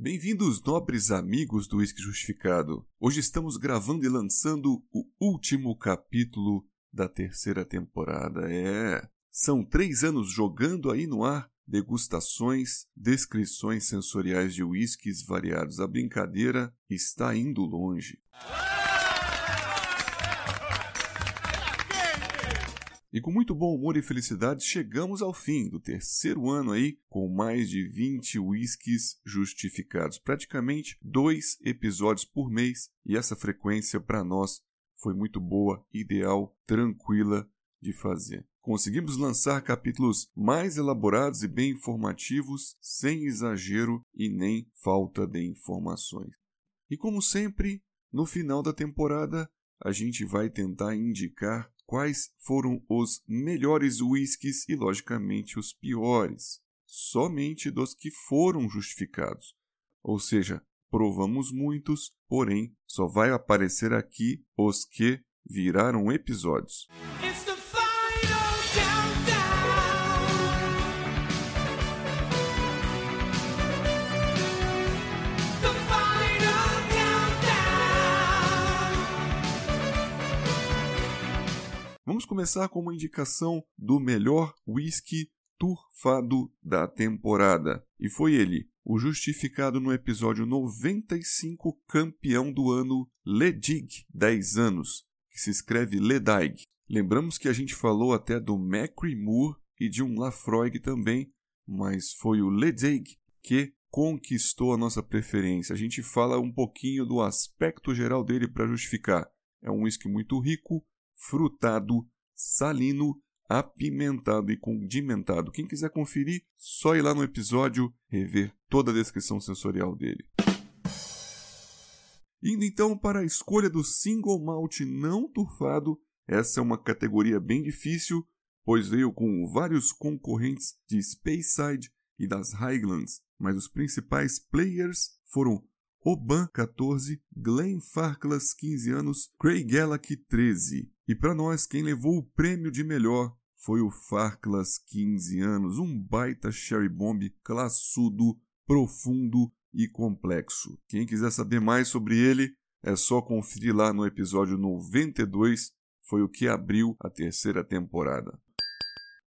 Bem-vindos, nobres amigos do Whisky Justificado. Hoje estamos gravando e lançando o último capítulo da terceira temporada. É, são três anos jogando aí no ar degustações, descrições sensoriais de whiskies variados. A brincadeira está indo longe. E com muito bom humor e felicidade, chegamos ao fim do terceiro ano aí, com mais de 20 whiskies justificados. Praticamente dois episódios por mês, e essa frequência para nós foi muito boa, ideal, tranquila de fazer. Conseguimos lançar capítulos mais elaborados e bem informativos, sem exagero e nem falta de informações. E como sempre, no final da temporada, a gente vai tentar indicar quais foram os melhores whiskies e, logicamente, os piores, somente dos que foram justificados. Ou seja, provamos muitos, porém só vai aparecer aqui os que viraram episódios. Começar com uma indicação do melhor whisky turfado da temporada. E foi ele, o justificado no episódio 95, campeão do ano, Ledig, 10 anos, que se escreve Ledaig. Lembramos que a gente falou até do Macri Moore e de um Lafroig também, mas foi o Ledig que conquistou a nossa preferência. A gente fala um pouquinho do aspecto geral dele para justificar. É um whisky muito rico, frutado, salino, apimentado e condimentado. Quem quiser conferir, só ir lá no episódio rever toda a descrição sensorial dele. Indo então para a escolha do single malt não turfado, essa é uma categoria bem difícil, pois veio com vários concorrentes de Speyside e das Highlands, mas os principais players foram Oban 14, Glenn Farclas 15 anos, Craig Gallack 13. E para nós, quem levou o prêmio de melhor foi o Farclas 15 anos, um baita Sherry Bomb classudo, profundo e complexo. Quem quiser saber mais sobre ele, é só conferir lá no episódio 92, foi o que abriu a terceira temporada.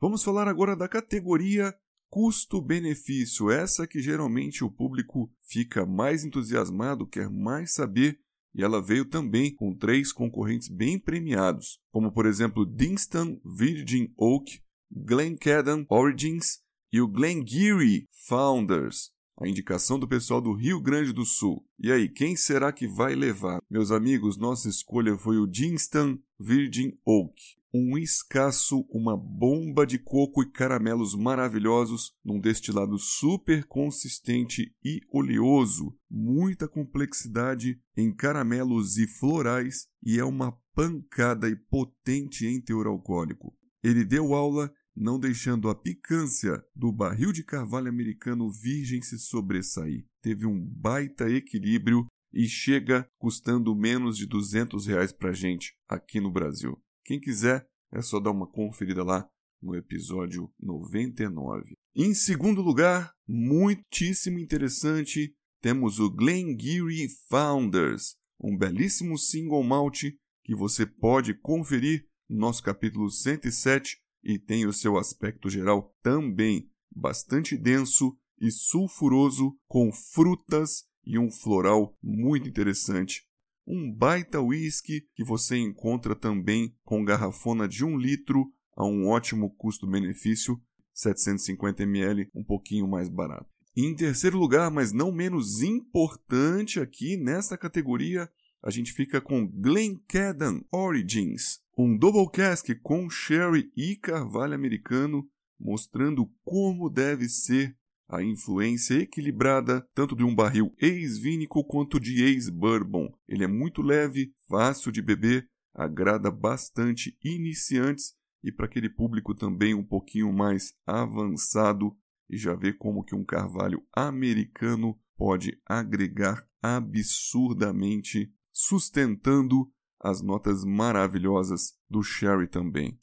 Vamos falar agora da categoria custo-benefício, essa que geralmente o público fica mais entusiasmado, quer mais saber e ela veio também com três concorrentes bem premiados, como por exemplo Dinston Virgin Oak, Glencairn Origins e o Glengarry Founders, a indicação do pessoal do Rio Grande do Sul. E aí, quem será que vai levar? Meus amigos, nossa escolha foi o Dinston Virgin Oak um escasso, uma bomba de coco e caramelos maravilhosos, num destilado super consistente e oleoso, muita complexidade em caramelos e florais e é uma pancada e potente em teor alcoólico. Ele deu aula não deixando a picância do barril de carvalho americano virgem se sobressair. Teve um baita equilíbrio e chega custando menos de 200 reais pra gente aqui no Brasil. Quem quiser, é só dar uma conferida lá no episódio 99. Em segundo lugar, muitíssimo interessante, temos o Glengarry Founders, um belíssimo single malt que você pode conferir no nosso capítulo 107 e tem o seu aspecto geral também bastante denso e sulfuroso, com frutas e um floral muito interessante um baita whisky que você encontra também com garrafona de um litro a um ótimo custo-benefício, 750 ml, um pouquinho mais barato. Em terceiro lugar, mas não menos importante aqui nessa categoria, a gente fica com Glencairn Origins, um double cask com sherry e carvalho americano, mostrando como deve ser a influência equilibrada tanto de um barril ex-vínico quanto de ex-bourbon. Ele é muito leve, fácil de beber, agrada bastante iniciantes e para aquele público também um pouquinho mais avançado e já vê como que um carvalho americano pode agregar absurdamente, sustentando as notas maravilhosas do sherry também.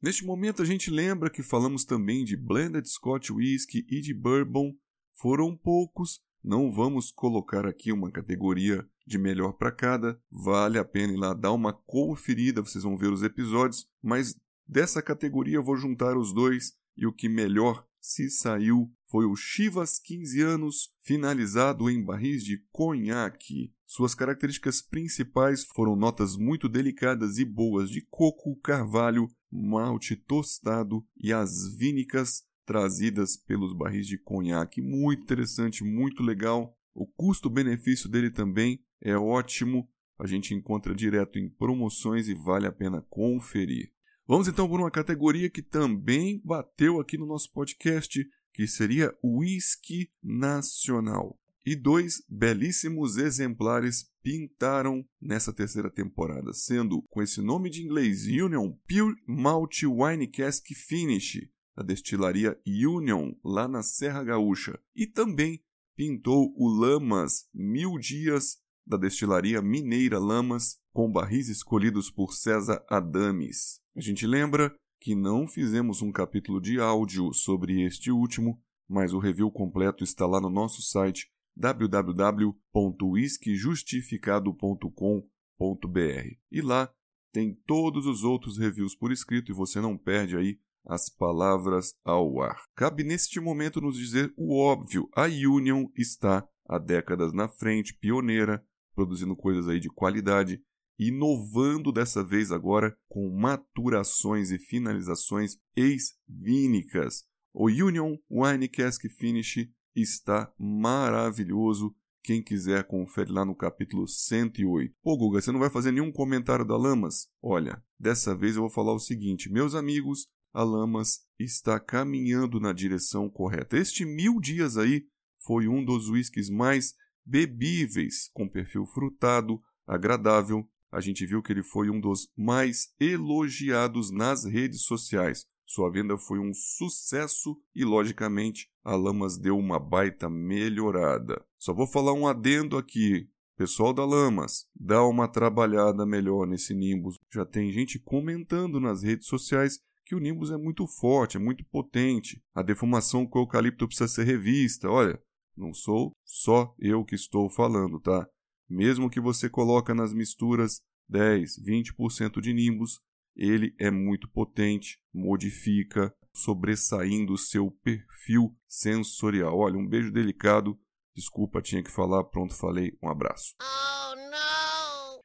Neste momento, a gente lembra que falamos também de blended Scotch Whisky e de Bourbon. Foram poucos, Não vamos colocar aqui uma categoria de melhor para cada. Vale a pena ir lá dar uma conferida, vocês vão ver os episódios, mas dessa categoria eu vou juntar os dois e o que melhor se saiu foi o Chivas 15 anos, finalizado em barris de conhaque. Suas características principais foram notas muito delicadas e boas de coco, carvalho, malte tostado e as vínicas trazidas pelos barris de conhaque. Muito interessante, muito legal. O custo-benefício dele também é ótimo. A gente encontra direto em promoções e vale a pena conferir. Vamos então por uma categoria que também bateu aqui no nosso podcast, que seria o whisky nacional. E dois belíssimos exemplares pintaram nessa terceira temporada, sendo com esse nome de inglês Union Pure Malt Wine Cask Finish, da destilaria Union, lá na Serra Gaúcha, e também pintou o Lamas Mil Dias, da destilaria Mineira Lamas, com barris escolhidos por César Adames. A gente lembra que não fizemos um capítulo de áudio sobre este último, mas o review completo está lá no nosso site www.whiskyjustificado.com.br. E lá tem todos os outros reviews por escrito e você não perde aí as palavras ao ar. Cabe neste momento nos dizer o óbvio: a Union está há décadas na frente, pioneira, produzindo coisas aí de qualidade, inovando dessa vez agora com maturações e finalizações ex-vínicas. O Union Wine Cask Finish está maravilhoso. Quem quiser, confere lá no capítulo 108. Pô, Guga, você não vai fazer nenhum comentário da Lamas? Olha, dessa vez eu vou falar o seguinte: meus amigos, a Lamas está caminhando na direção correta. Este mil dias aí foi um dos whiskies mais bebíveis, com perfil frutado, agradável. A gente viu que ele foi um dos mais elogiados nas redes sociais. Sua venda foi um sucesso e, logicamente, a Lamas deu uma baita melhorada. Só vou falar um adendo aqui. Pessoal da Lamas, dá uma trabalhada melhor nesse Nimbus. Já tem gente comentando nas redes sociais que o Nimbus é muito forte, é muito potente. A defumação com eucalipto precisa ser revista. Olha, não sou só eu que estou falando, tá? Mesmo que você coloca nas misturas 10, 20% de Nimbus, ele é muito potente, modifica, sobressaindo o seu perfil sensorial. Olha, um beijo delicado. Desculpa, tinha que falar. Pronto, falei. Um abraço. Oh,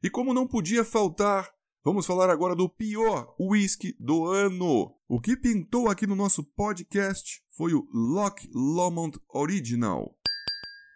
e como não podia faltar, vamos falar agora do pior whisky do ano. O que pintou aqui no nosso podcast foi o Loch Lomond Original.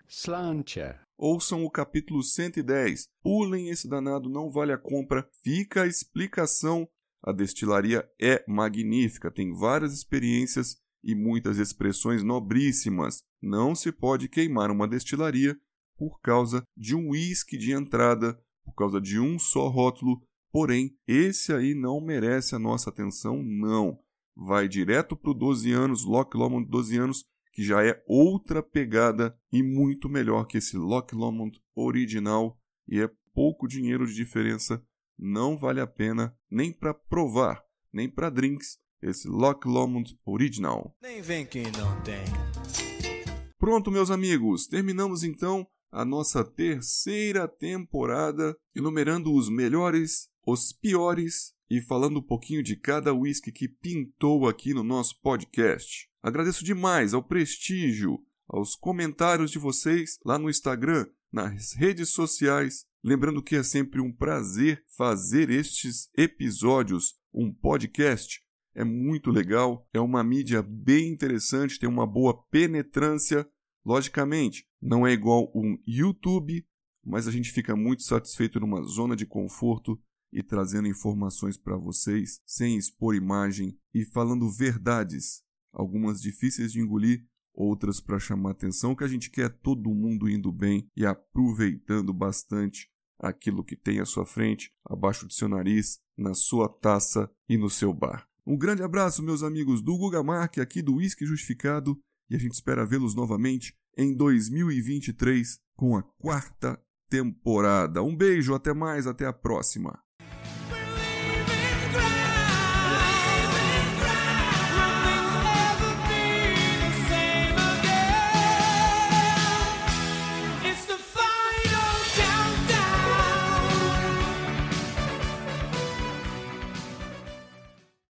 Slancher. Ouçam o capítulo 110. Pulem esse danado, não vale a compra. Fica a explicação a destilaria é magnífica, tem várias experiências e muitas expressões nobríssimas. Não se pode queimar uma destilaria por causa de um uísque de entrada, por causa de um só rótulo. Porém, esse aí não merece a nossa atenção, não. Vai direto para o 12 anos, Loch Lomond 12 anos, que já é outra pegada e muito melhor que esse Loch Lomond original e é pouco dinheiro de diferença não vale a pena nem para provar, nem para drinks, esse Loch Lomond Original. Nem vem quem não tem. Pronto, meus amigos, terminamos então a nossa terceira temporada, enumerando os melhores, os piores e falando um pouquinho de cada whisky que pintou aqui no nosso podcast. Agradeço demais ao prestígio, aos comentários de vocês lá no Instagram, nas redes sociais Lembrando que é sempre um prazer fazer estes episódios, um podcast. É muito legal, é uma mídia bem interessante, tem uma boa penetrância. Logicamente, não é igual um YouTube, mas a gente fica muito satisfeito numa zona de conforto e trazendo informações para vocês sem expor imagem e falando verdades, algumas difíceis de engolir, outras para chamar atenção, que a gente quer todo mundo indo bem e aproveitando bastante aquilo que tem à sua frente, abaixo do seu nariz, na sua taça e no seu bar. Um grande abraço, meus amigos do Guga Mark, aqui do Whisky Justificado, e a gente espera vê-los novamente em 2023 com a quarta temporada. Um beijo, até mais, até a próxima.